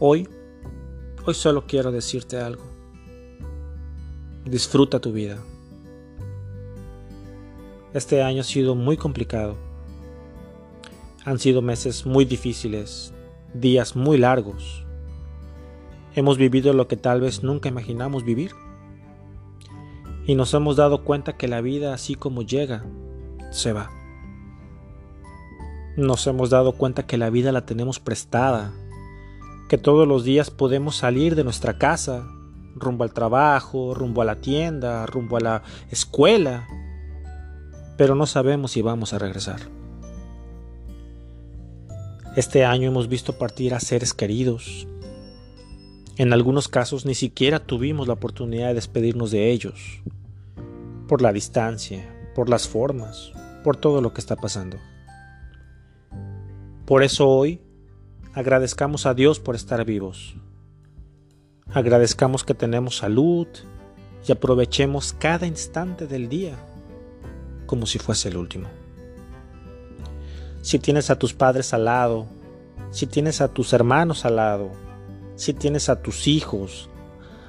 Hoy, hoy solo quiero decirte algo. Disfruta tu vida. Este año ha sido muy complicado. Han sido meses muy difíciles, días muy largos. Hemos vivido lo que tal vez nunca imaginamos vivir. Y nos hemos dado cuenta que la vida así como llega, se va. Nos hemos dado cuenta que la vida la tenemos prestada que todos los días podemos salir de nuestra casa, rumbo al trabajo, rumbo a la tienda, rumbo a la escuela, pero no sabemos si vamos a regresar. Este año hemos visto partir a seres queridos. En algunos casos ni siquiera tuvimos la oportunidad de despedirnos de ellos, por la distancia, por las formas, por todo lo que está pasando. Por eso hoy Agradezcamos a Dios por estar vivos. Agradezcamos que tenemos salud y aprovechemos cada instante del día como si fuese el último. Si tienes a tus padres al lado, si tienes a tus hermanos al lado, si tienes a tus hijos,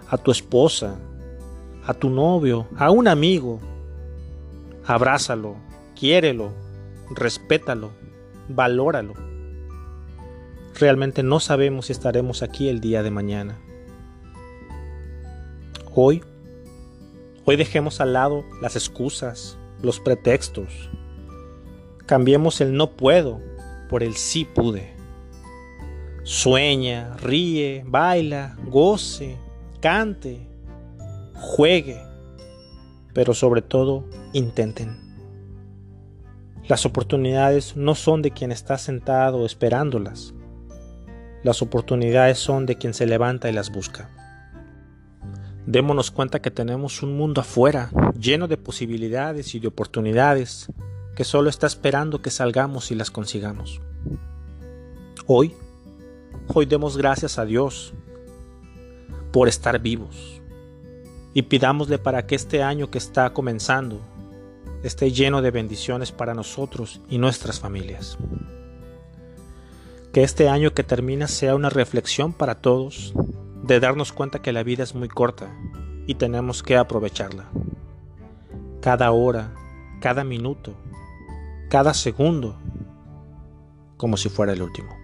a tu esposa, a tu novio, a un amigo, abrázalo, quiérelo, respétalo, valóralo Realmente no sabemos si estaremos aquí el día de mañana. Hoy, hoy dejemos al lado las excusas, los pretextos. Cambiemos el no puedo por el sí pude. Sueña, ríe, baila, goce, cante, juegue, pero sobre todo intenten. Las oportunidades no son de quien está sentado esperándolas, las oportunidades son de quien se levanta y las busca. Démonos cuenta que tenemos un mundo afuera, lleno de posibilidades y de oportunidades, que solo está esperando que salgamos y las consigamos. Hoy, hoy demos gracias a Dios por estar vivos y pidámosle para que este año que está comenzando esté lleno de bendiciones para nosotros y nuestras familias. Que este año que termina sea una reflexión para todos de darnos cuenta que la vida es muy corta y tenemos que aprovecharla. Cada hora, cada minuto, cada segundo, como si fuera el último.